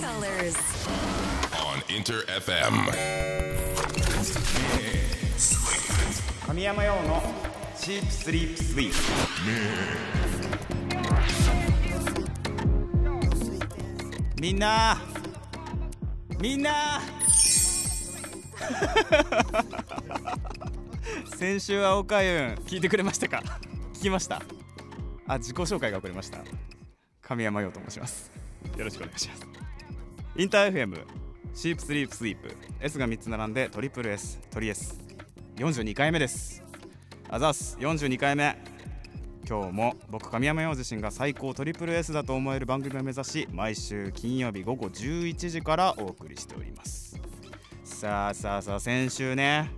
colors. on Inter FM. 神山用のシープスリープスイープみんなみんな先週はおかゆん聞いてくれましたか？聞きました。あ自己紹介が遅れました。神山陽と申します。よろしくお願いしますインター FM シープスリープスイープ S が3つ並んでトリプル S トリ S42 回目です。あざす42回目。今日も僕神山陽自身が最高トリプル S だと思える番組を目指し毎週金曜日午後11時からお送りしております。さあさあさあ先週ね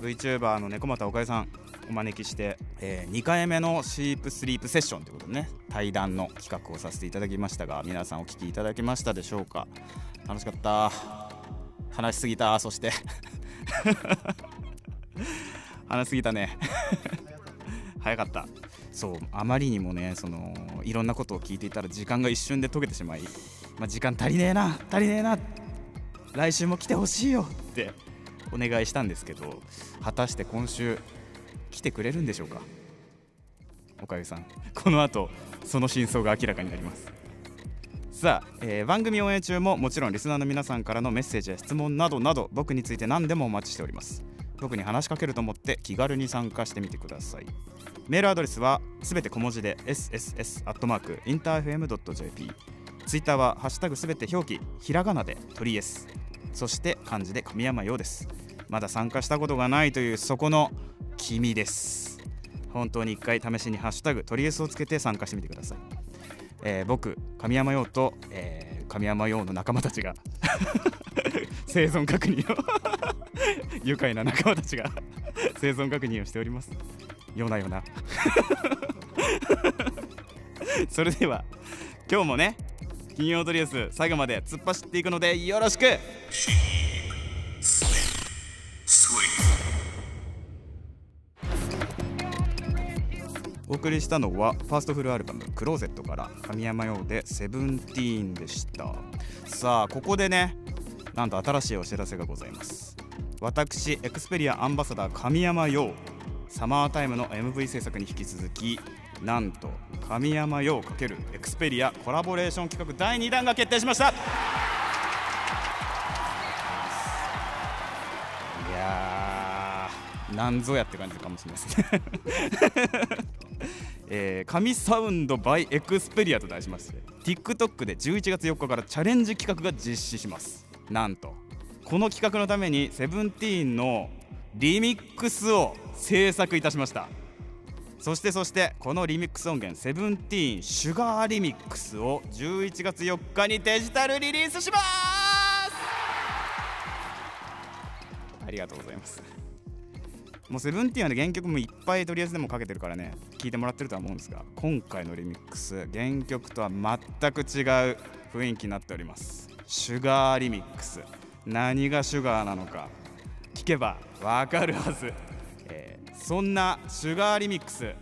VTuber の猫又おかゆさんお招きして、え2回目のシープスリープセッションということでね対談の企画をさせていただきましたが皆さんお聞きいただけましたでしょうか？楽しかった。話しすぎた。そして。話しすぎたね。早かった。そうあまりにもねそのいろんなことを聞いていたら時間が一瞬で解けてしまい、まあ、時間足りねえな足りねえな来週も来てほしいよってお願いしたんですけど果たして今週来てくれるんでしょうか？おかゆさん。この後その真相が明らかになります。さあ、えー番組応援中ももちろんリスナーの皆さんからのメッセージや質問などなど僕について何でもお待ちしております。僕に話しかけると思って気軽に参加してみてください。メールアドレスはすべて小文字で sss.interfm.jp ツイッターはハッシュタグすべて表記ひらがなで鳥 S そして漢字で神山陽です。まだ参加したことがないというそこの君です。本当に一回試しにハッシュタグ鳥 S をつけて参加してみてください、えー僕神山陽と、えー神山陽の仲間たちが 生存確認を愉快な仲間たちが生存確認をしております。ようなような。それでは今日もね金曜ドリエス最後まで突っ走っていくのでよろしく。送りしたのはファーストフルアルバム「クローゼット」から神山陽で「セブンティーンでした。さあここでねなんと新しいお知らせがございます。私エクスペリアアンバサダー神山陽サマータイムの MV 制作に引き続きなんと神山陽×エクスペリアコラボレーション企画第2弾が決定しました。いやーなんぞやって感じかもしれないですね。えー神サウンド by エクスペリアと題しまして TikTok で11月4日からチャレンジ企画が実施します。なんとこの企画のためにセブンティーンのリミックスを制作いたしました。そしてそしてこのリミックス音源セブンティーンシュガーリミックスを11月4日にデジタルリリースします。ありがとうございます。もうセブンティーンはね原曲もいっぱいとりあえずでもかけてるからね聞いてもらってるとは思うんですが今回のリミックス原曲とは全く違う雰囲気になっております。シュガーリミックス。何がシュガーなのか聞けばわかるはず、えーそんなシュガーリミックス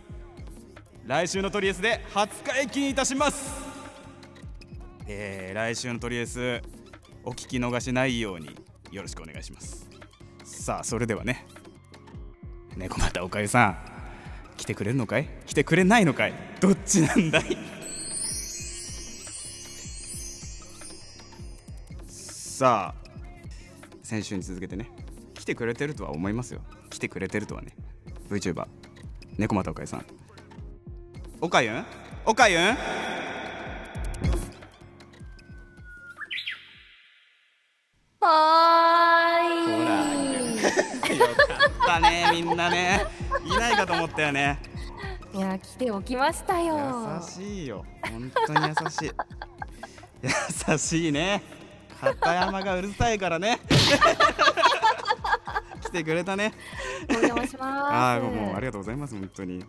来週のトリエスで初解禁いたします。えー来週のトリエスお聞き逃しないようによろしくお願いします。さあそれではね猫又おかゆさん。来てくれるのかい？来てくれないのかい？どっちなんだい？さあ先週に続けてね来てくれてるとは思いますよ。来てくれてるとはね。VTuber 猫又おかゆさん。おかゆん？おかゆん？ね。いないかと思ったよね。いや来ておきましたよ。優しいよ。本当に優しい。優しいね。片山がうるさいからね。来てくれたね。お邪魔します。ああもうありがとうございます本当に。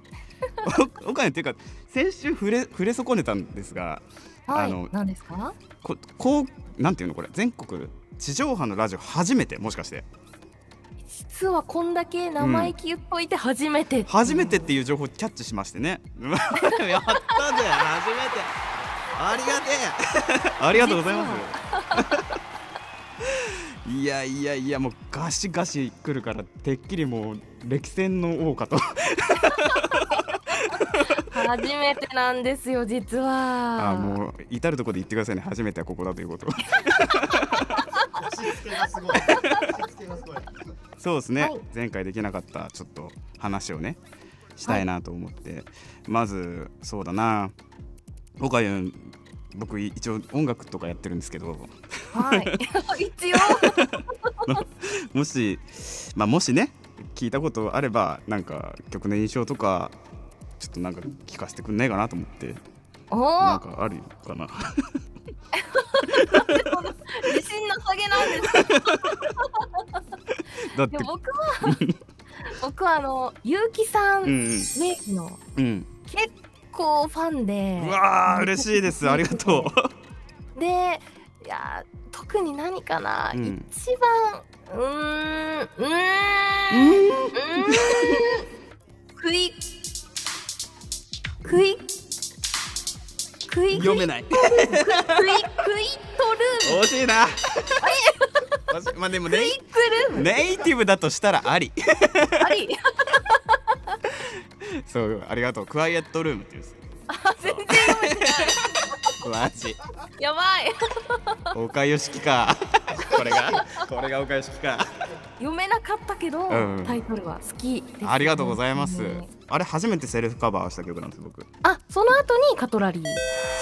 おお金っていうか先週触れ触れ損ねたんですがはい。あの何ですか？ここうなんていうのこれ？全国地上波のラジオ初めてもしかして実はこんだけ生意気言っといて初めて。初めてっていう情報をキャッチしましてね。やったぜ初めて。ありがてえ。ありがとうございます。いやいやいやもうガシガシ来るからてっきりもう歴戦の王かと。初めてなんですよ実は。あもう至るところで言ってくださいね。初めてはここだということ。を押し付けがすごい押し付けがすごいそうですね、はい。前回できなかったちょっと話をねしたいなと思って、まずそうだな。僕は僕一応音楽とかやってるんですけど。はい。一応。もしまあもしね聞いたことあればなんか曲の印象とかちょっとなんか聞かせてくんないかなと思って。おなんおかあるかな 自信なさげなんです。だって。僕は僕はあの結城さん、うんうん明治のうん。結構ファンで。うわー嬉しいです。ありがと でいや特に何かな、うん。一番うーんうーんうーんクイクイクイ読めない。クイクイトルー惜しいな。まあでもねクイネイティブだとしたらあり。あり。そうありがとう。クワイエットルームっていうんですあ全然読めてない。マジ。やばい。岡良樹か。これがこれが岡良樹か読めなかったけど、うんタイトルは好きです、ありがとうございます。うんあれ初めてセルフカバーした曲なんです僕。あその後にカトラリー。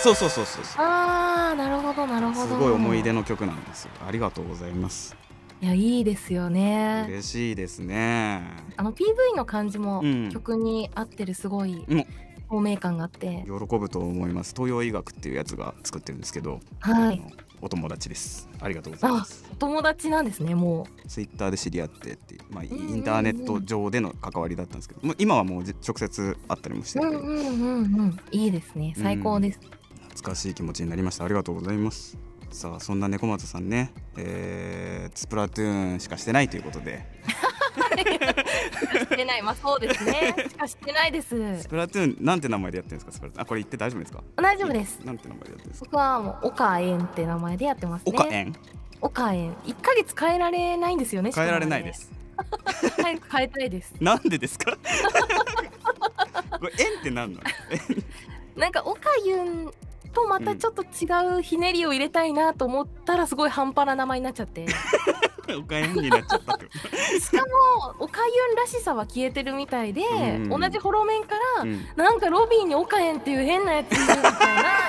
そうそうそうそうそう。あーなるほどなるほど。すごい思い出の曲なんですよ。ありがとうございます。いやいいですよね。嬉しいですね。あの PV の感じもうん。曲に合ってるすごいうん。透明感があって、喜ぶと思います。東洋医学っていうやつが作ってるんですけど、はい。あのお友達です。ありがとうございまあすお友達なんですねもツイッターで知り合ってってまあ、インターネット上での関わりだったんですけど、もう今はもうじ直接会ったりもしてて、ううんうんうんうん。いいですね。最高です、懐かしい気持ちになりました。ありがとうございます。さあそんな猫松さんね、えー、スプラトゥーンしかしてないということで してない。まあそうですね。しかしてないです。スプラトゥーンなんて名前でやってるんですか？スプラトゥーン。あこれ言って大丈夫ですか？大丈夫です。なんて名前でやってるんですか？僕はもう岡園って名前でやってますね。岡園？岡園。一ヶ月変えられないんですよね変えられないです。早く変えたいです。なんでですか？これ円って何なの？なんか岡ユンとまたちょっと違うひねりを入れたいなと思ったらすごい半端な名前になっちゃって岡円になっちゃったってこと？しかも岡ユンらしさは消えてるみたいで、うん。同じホロ面から、うん。なんかロビーに岡園っていう変なやついるみたいな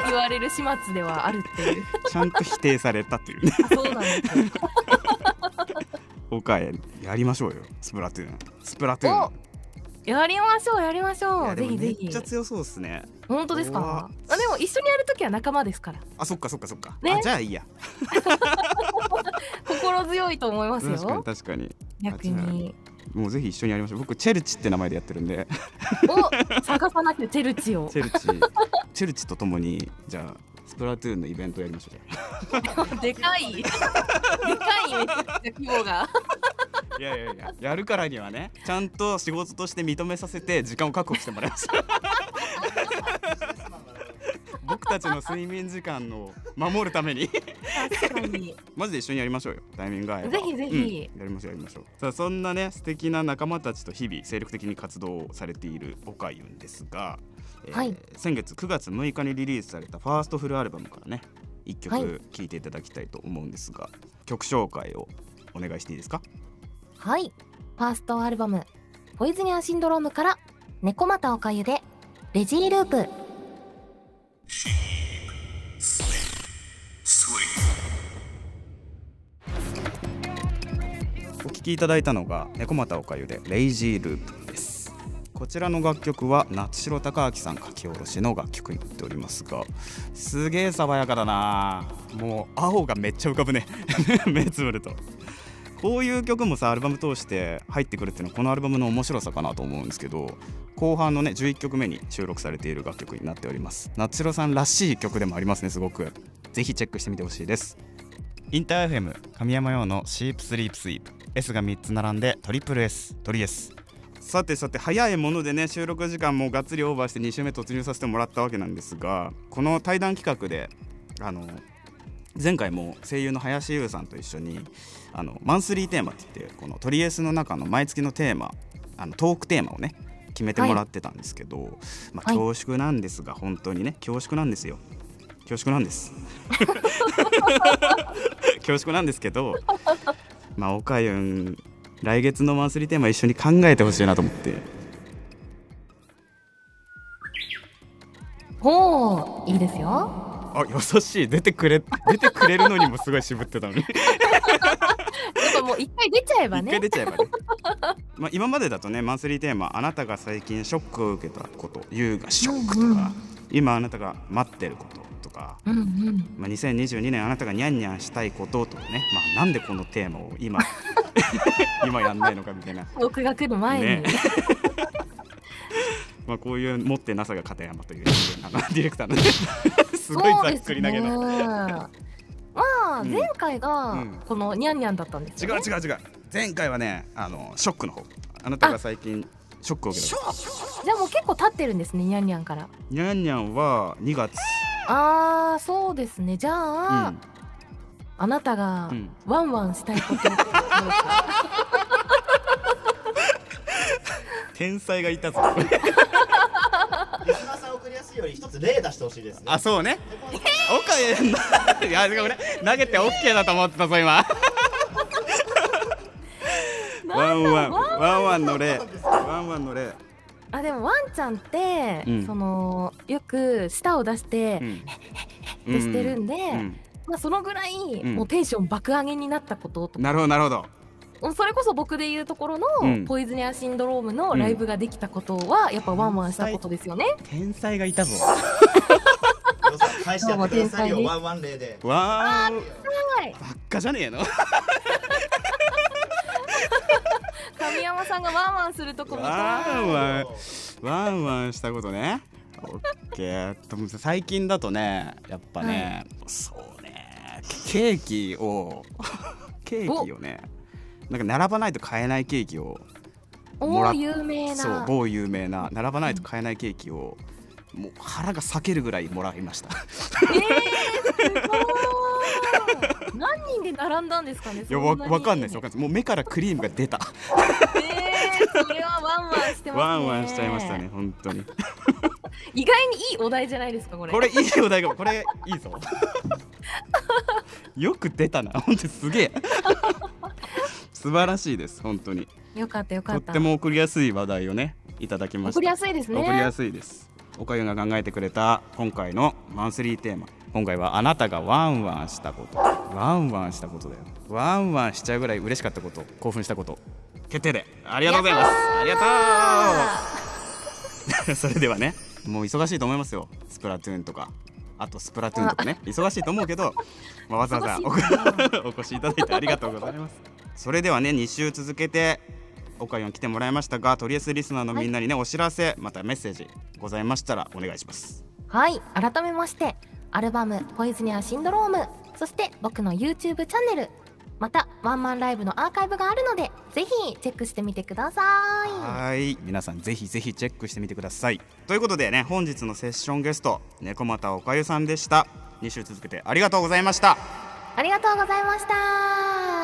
言われる始末ではあるっていう。ちゃんと否定されたっていうね。あ そうなんですよ。岡円やりましょうよ。スプラトゥーン。スプラトゥーン。おやりましょうやりましいょうぜひぜひ。ちゃ強そうですね。本当です怖かあでも一緒にやるときは仲間ですから。あそっかそっかそっか、ね。あじゃあいいや。心強いと思います確かによ確かに。逆に。もうぜひ一緒にやりましょう。僕チェルチって名前でやってるんで。お探さなきゃチェルチを。チェルチ。チェルチとともにじゃあスプラトゥーンのイベントやりましょう。でかい。でかいめちゃくちゃ規模がいやいやいややるからにはねちゃんと仕事として認めさせて時間を確保してもらいます。僕たちの睡眠時間を守るために。確かに。マジで一緒にやりましょうよ。タイミングが合えば。ぜひぜひ。うん。やりましょうやりましょう。さあそんなね素敵な仲間たちと日々精力的に活動をされているオカユンですが、えーはい。先月9月6日にリリースされたファーストフルアルバムからね一はい。曲聴いていただきたいと思うんですが、曲紹介をお願いしていいですか？はい。ファーストアルバム「ポイズニアシンドローム」から「猫又おかゆ」で「レジーループ」お聴きいただいたのが猫又おかゆでレイジーループです。こちらの楽曲は夏城隆明さん書き下ろしの楽曲になっておりますがすげえ爽やかだな。もう青がめっちゃ浮かぶね。目つぶると。こういう曲もさアルバム通して入ってくるっていうのはこのアルバムの面白さかなと思うんですけど後半のね11曲目に収録されている楽曲になっております。夏代さんらしい曲でもありますねすごく。ぜひチェックしてみてほしいです。インター FM 神山用のシープスリープスイープ S が3つ並んでトリプル S トリ S さてさて早いものでね収録時間もがっつりオーバーして2週目突入させてもらったわけなんですがこの対談企画であの前回も声優の林優さんと一緒にあのマンスリーテーマって言ってこのトリエスの中の毎月のテーマあのトークテーマをね決めてもらってたんですけど、まあ、はい。恐縮なんですが、本当にね恐縮なんですよ。恐縮なんです。恐縮なんですけどまあおかゆん来月のマンスリーテーマ一緒に考えてほしいなと思って。ほういいですよ。あ優しい。出てくれ出てくれるのにもすごい渋ってたのに。や っぱもう一回出ちゃえば一ね回出ちゃえばね。まあ今までだとねマンスリーテーマあなたが最近ショックを受けたこと優がショックとか、うんうん。今あなたが待ってることとか、うんうん。まあ、2022年あなたがニャンニャンしたいこととかね、まあ、なんでこのテーマを今 今やんないのかみたいな、僕が来る前に、ね。まあ、こういう持ってなさが片山というあのディレクターなんですごいざっくり投げた、そうですね前回がうん。このニャンニャンだったんですよ、ね。違う違う違う。前回はねあのショックの方。あなたが最近ショックを受けたじゃあもう結構経ってるんですねニャンニャンから。ニャンニャンは2月。あーそうですね。じゃあ、うん。あなたがうん。ワンワンしたいこと。ってどうですか天才がいたぞ ように一つ例出してほしいですね。あそうね。いやごめん投げて OK だと思ってたぞ今。ワンワンワンワンの例。ワンワンの例。あでもワンちゃんって、うん。そのよく舌を出して、うん。ってしてるんで、うん。まあ、そのぐらい、ん。もうテンション爆上げになったこととなるほどなるほどそれこそ僕で言うところの、うん。ポイズニアシンドロームのライブができたことは、やっぱワンワンしたことですよね。天才がいたぞ。返してやってくださいよワンワン例で。わー。はい、ばっかじゃねえの。神山さんがワンワンするとこ見たワい。ンワンワンワンしたことね。オッケー。最近だとねやっぱね、そうね。ケーキをケーキをねなんか並ばないと買えないケーキをもらっ有名そうな。某有名な並ばないと買えないケーキをもう腹が裂けるぐらいもらいましたえー、すごい。何人で並んだんですかね。いやわわかんないですわかんないですもう目からクリームが出たえー、それはワンワンしてますね。ワンワンしちゃいましたね。本当に意外にいいお題じゃないですかこれ。これいいお題がこれいいぞよく出たな本当にすげえ素晴らしいです本当に。よかったよかとっ。ったても送りやすい話題をねいただきました。送りやすいですね。送りやすいです。おかゆが考えてくれた今回のマンスリーテーマ。今回はあなたがワンワンしたこと。ワンワンしたことだよ。ワンワンしちゃうぐらい嬉しかったこと。興奮したこと。決定で。ありがとうございます。ありがとう。それではねもう忙しいと思いますよ。スプラトゥーンとか。あとスプラトゥーンとかね。忙しいと思うけど、まあ、わざわざ お越しいただいてありがとうございますそれではね2週続けておかゆん来てもらいましたがとりあえずリスナーのみんなにね、お知らせまたメッセージございましたらお願いします。はい改めましてアルバム「ポイズニアシンドローム」そして僕の YouTube チャンネルまたワンマンライブのアーカイブがあるのでぜひチェックしてみてください。はい皆さんぜひぜひチェックしてみてください。ということでね本日のセッションゲスト猫又おかゆさんでした。2週続けてありがとうございました。ありがとうございました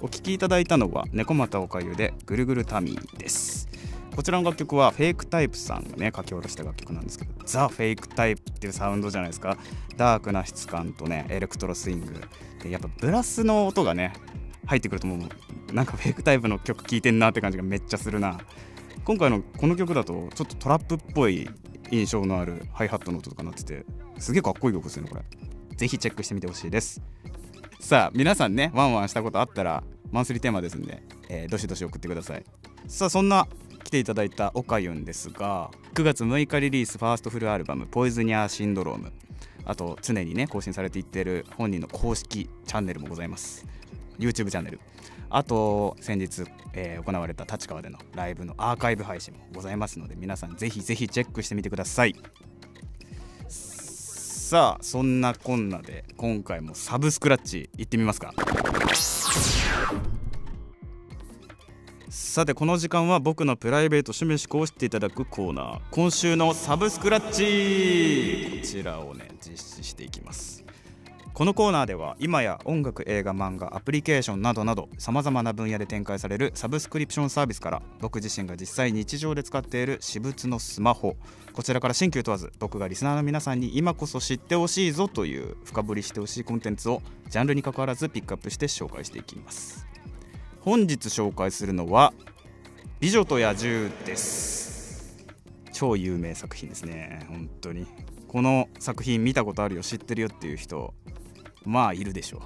お聴きいただいたのは猫又おかゆでぐるぐるタミーです。こちらの楽曲は FAKE TYPE さんがね書き下ろした楽曲なんですけど The FAKE TYPE っていうサウンドじゃないですか。ダークな質感とねエレクトロスイング。でやっぱブラスの音がね入ってくるともうなんか FAKE TYPE の曲聴いてんなって感じがめっちゃするな。今回のこの曲だとちょっとトラップっぽい印象のあるハイハットの音とかなっててすげえかっこいい曲ですよねこれ。ぜひチェックしてみてほしいです。さあ皆さんねワンワンしたことあったらマンスリーテーマですんで、えーどしどし送ってください。さあそんな来ていただいたおかゆんですが9月6日リリースファーストフルアルバム「ポイズニアシンドローム」あと常にね更新されていってる本人の公式チャンネルもございます。YouTube チャンネルあと先日、えー行われた立川でのライブのアーカイブ配信もございますので皆さんぜひぜひチェックしてみてください。さあそんなこんなで今回もサブスクラッチ行ってみますか。さてこの時間は僕のプライベート趣味思考を知っていただくコーナー。今週のサブスクラッチこちらをね実施していきます。このコーナーでは今や音楽映画漫画アプリケーションなどなどさまざまな分野で展開されるサブスクリプションサービスから僕自身が実際日常で使っている私物のスマホこちらから新旧問わず僕がリスナーの皆さんに今こそ知ってほしいぞという深掘りしてほしいコンテンツをジャンルに関わらずピックアップして紹介していきます。本日紹介するのは「美女と野獣」です。超有名作品ですね本当に。この作品見たことあるよ知ってるよっていう人まあいるでしょう。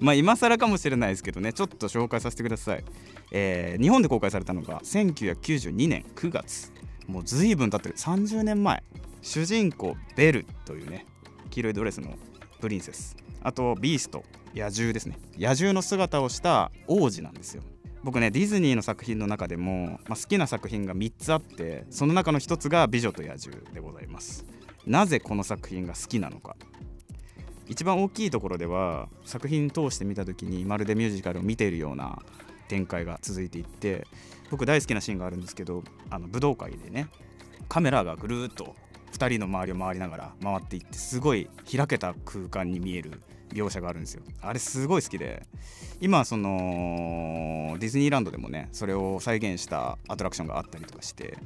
まあ今更かもしれないですけどね。ちょっと紹介させてください、えー日本で公開されたのが1992年9月。もう随分経ってる。30年前。主人公ベルというね黄色いドレスのプリンセス。あとビースト野獣ですね。野獣の姿をした王子なんですよ。僕ねディズニーの作品の中でも、まあ、好きな作品が3つあってその中の1つが「美女と野獣」でございます。なぜこの作品が好きなのか。一番大きいところでは作品通して見た時にまるでミュージカルを見ているような展開が続いていって僕大好きなシーンがあるんですけどあの武道会でねカメラがぐるっと2人の周りを回りながら回っていってすごい開けた空間に見える描写があるんですよ。あれすごい好きで今そのディズニーランドでもねそれを再現したアトラクションがあったりとかして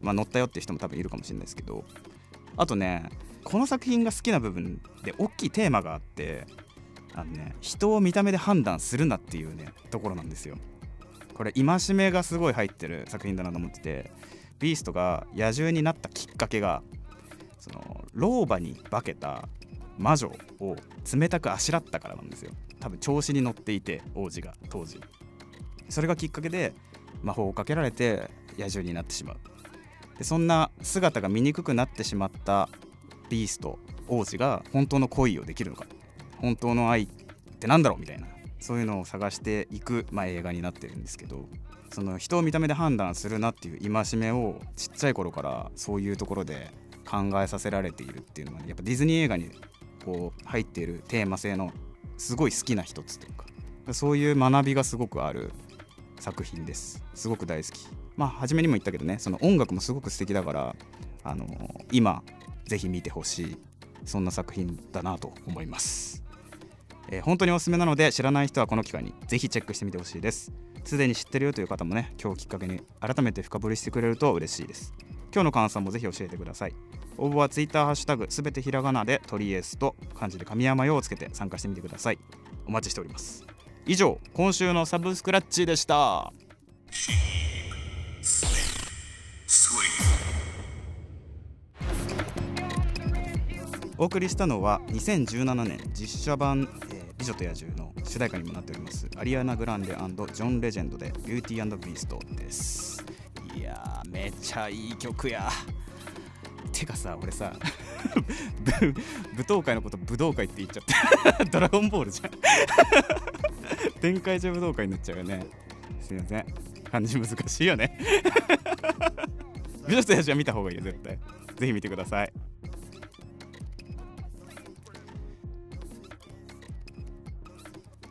まあ乗ったよって人も多分いるかもしれないですけどあとねこの作品が好きな部分で大きいテーマがあってあのね人を見た目で判断するなっていうねところなんですよ。これ戒めがすごい入ってる作品だなと思っててビーストが野獣になったきっかけがその老婆に化けた魔女を冷たくあしらったからなんですよ。多分調子に乗っていて王子が当時。それがきっかけで魔法をかけられて野獣になってしまう。でそんな姿が醜くなってしまったビースト王子が本当の恋をできるのか本当の愛ってなんだろうみたいな。そういうのを探していく、まあ、映画になってるんですけどその人を見た目で判断するなっていう戒めをちっちゃい頃からそういうところで考えさせられているっていうのが、ね、やっぱディズニー映画にこう入っているテーマ性のすごい好きな一つというかそういう学びがすごくある作品です。すごく大好き。まあ初めにも言ったけどねその音楽もすごく素敵だからあの今ぜひ見てほしいそんな作品だなと思います、えー本当におすすめなので知らない人はこの機会にぜひチェックしてみてほしいです。すでに知ってるよという方もね今日きっかけに改めて深掘りしてくれると嬉しいです。今日の感想もぜひ教えてください。応募は Twitter ハッシュタグすべてひらがなでトリエスと漢字で神山用をつけて参加してみてください。お待ちしております。以上今週のサブスクラッチでした。お送りしたのは2017年実写版、えー美女と野獣」の主題歌にもなっておりますアリアナ・グランデジョン・レジェンドで「ビューティービースト」です。いやーめっちゃいい曲や。てかさ俺さ ぶ舞踏会のこと武道会って言っちゃった ドラゴンボールじゃん。展開上武道会になっちゃうよね。すいません。漢字難しいよね。美女と野獣は見た方がいいよ絶対。ぜひ見てください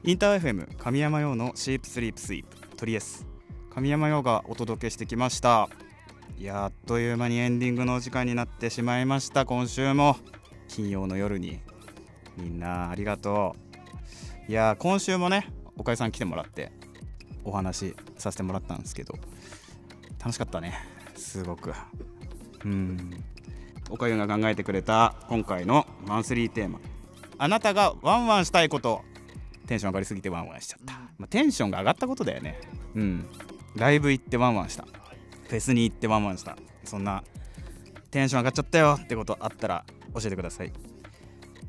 インター FM 神山用のシープスリープスイープトリエス神山用がお届けしてきました。やっという間にエンディングのお時間になってしまいました。今週も。金曜の夜に。みんなありがとう。いや今週もねおかゆさん来てもらってお話しさせてもらったんですけど楽しかったね。すごく。うん。おかゆが考えてくれた今回のマンスリーテーマ。あなたがワンワンしたいことテンション上がりすぎてワンワンしちゃった、まあ、テンションが上がったことだよね。うん。ライブ行ってワンワンした。フェスに行ってワンワンした。そんなテンション上がっちゃったよってことあったら教えてください。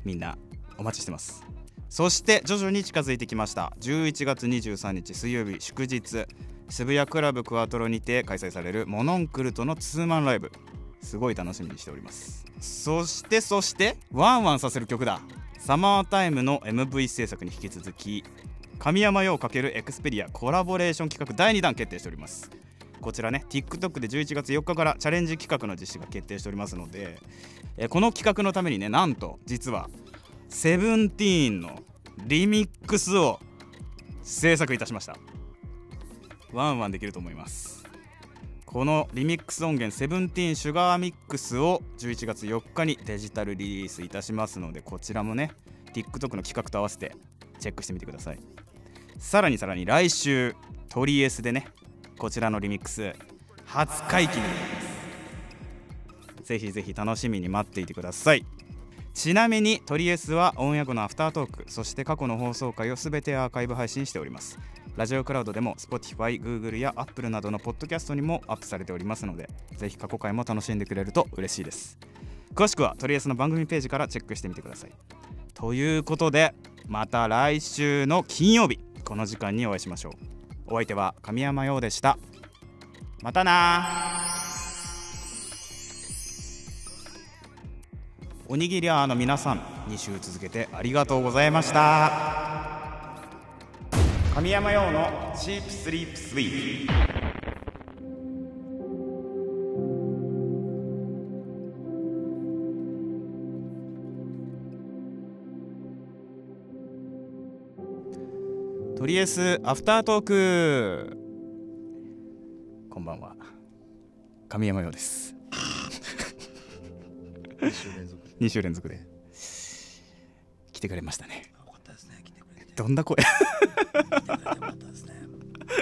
みんなお待ちしてます。そして徐々に近づいてきました。11月23日水曜日祝日。渋谷クラブクワトロにて開催されるモノンクルとのツーマンライブ。すごい楽しみにしております。そしてそしてワンワンさせる曲だサマータイムの MV 制作に引き続き神山陽×エクスペリアコラボレーション企画第2弾決定しております。こちらね TikTok で11月4日からチャレンジ企画の実施が決定しておりますのでえこの企画のためにねなんと実はセブンティーンのリミックスを制作いたしました。ワンワンできると思います。このリミックス音源セブンティーンシュガーミックスを11月4日にデジタルリリースいたしますのでこちらもね TikTok の企画と合わせてチェックしてみてください。さらにさらに来週トリエスでねこちらのリミックス初解禁になります。ぜひぜひ楽しみに待っていてください。ちなみにトリエスはオンエア後のアフタートークそして過去の放送回を全てアーカイブ配信しております。ラジオクラウドでも Spotify、Google や Apple などのポッドキャストにもアップされておりますのでぜひ過去回も楽しんでくれると嬉しいです。詳しくはトリエスの番組ページからチェックしてみてください。ということでまた来週の金曜日この時間にお会いしましょう。お相手は神山陽でした。またなおにぎりアーの皆さん2週続けてありがとうございました。神山陽のチープスリープスイートとりあえずアフタートーク。こんばんは。神山陽です。2週連続。2週連続で。来てくれましたねどんな声？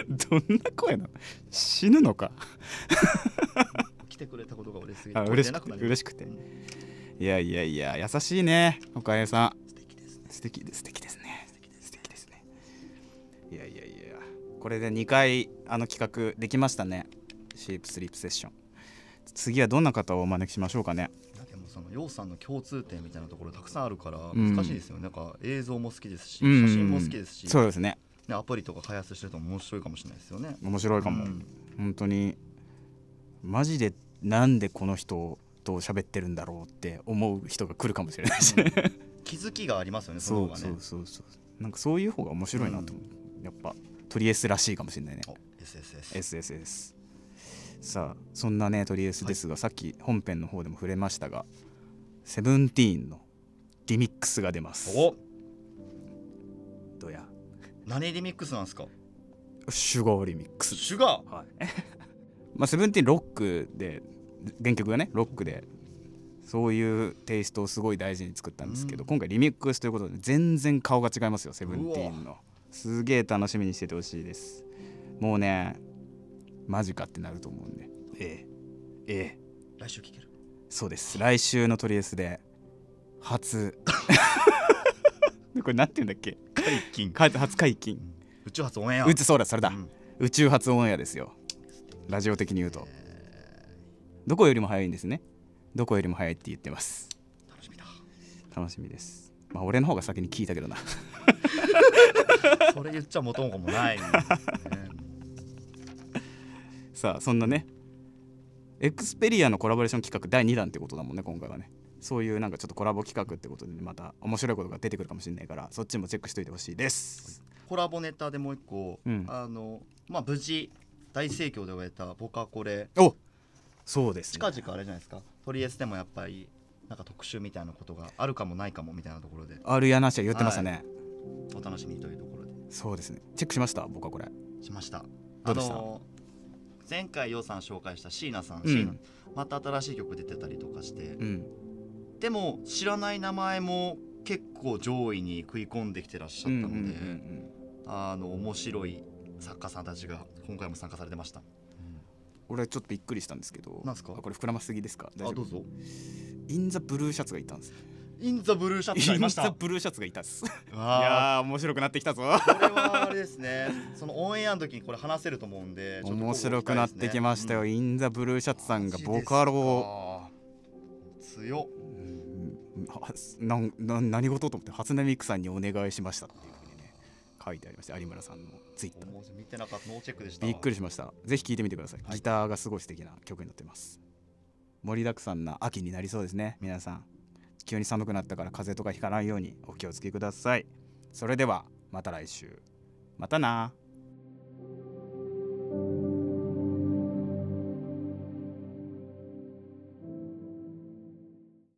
どんな声なの？死ぬのか？来てくれたことが嬉しすぎてあ嬉しくて嬉しくて。うんいやいやいや優しいね岡江さん。素敵ですね。素敵で素敵ですね。素敵ですね。いやいやいやこれで2回あの企画できましたね。シープスリープセッション。次はどんな方をお招きしましょうかねその楊さんの共通点みたいなところたくさんあるからん。難しいですよね、なんか映像も好きですしうん。写真も好きですし、そうですね。ねアプリとか開発してると面白いかもしれないですよね。面白いかも、うん。本当にマジでなんでこの人と喋ってるんだろうって思う人が来るかもしれないしね、気づきがありますよねその方がね。そうそうそうなんかそういう方が面白いなと思う、やっぱトリエスらしいかもしれないね。お SSS SSS さあそんなねトリエスですが、さっき本編の方でも触れましたがセブンティーンのリミックスが出ます。お。どうや。何リミックスなんですか？シュガーリミックス。シュガー？はい。まあセブンティーンロックで原曲がねロックでそういうテイストをすごい大事に作ったんですけど、うん。今回リミックスということで全然顔が違いますよセブンティーンの。すげえ楽しみにしててほしいです。もうねマジかってなると思うんで。ええ。ええ。来週聞けるそうです。来週のトリエスで。初。これなんて言うんだっけ？解禁。か初解禁。宇宙発オンエア。宇宙そうだそれだ、うん。宇宙初オンエアですよ。ラジオ的に言うと。どこよりも早いんですね。どこよりも早いって言ってます。楽しみだ。楽しみです。まあ俺の方が先に聞いたけどな。それ言っちゃ元も子もない、ね、さあそんなねエクスペリアのコラボレーション企画第2弾ってことだもんね今回はね。そういうなんかちょっとコラボ企画ってことで、ね、また面白いことが出てくるかもしれないからそっちもチェックしといてほしいです。コラボネタでもう一個、うん。あのまあ無事大盛況で終えたボカコレおそうですね。近々あれじゃないですか。トリエスでもやっぱりなんか特集みたいなことがあるかもないかもみたいなところで。あるやなしは言ってましたね、お楽しみというところで。そうですね。チェックしました？僕はこれ。しました。どうでした？あの前回ようさん紹介した椎名さん、うん。椎名。また新しい曲出てたりとかして、うん。でも知らない名前も結構上位に食い込んできてらっしゃったので、うんうんうんうん。あの面白い作家さんたちが今回も参加されてました、俺ちょっとびっくりしたんですけど。なんすか？あこれ膨らますぎですか？あどうぞ。インザブルーシャツがいたんですインザブルーシャツがありました。インザブルーシャツがいたっす。いやー面白くなってきたぞ。これはあれですね。そのオンエアの時にこれ話せると思うんで ちょっと面白くなってきましたよ、うん。インザブルーシャツさんがボカロ強なん。なん何事と思って初音ミクさんにお願いしましたっていうふうにね書いてありました有村さんのツイッター。見てなかったノーチェックでしたびっくりしました。ぜひ聴いてみてください、はい。ギターがすごい素敵な曲になってます。盛りだくさんな秋になりそうですね皆さん急に寒くなったから風邪とかひかないようにお気をつけください。それではまた来週。またな。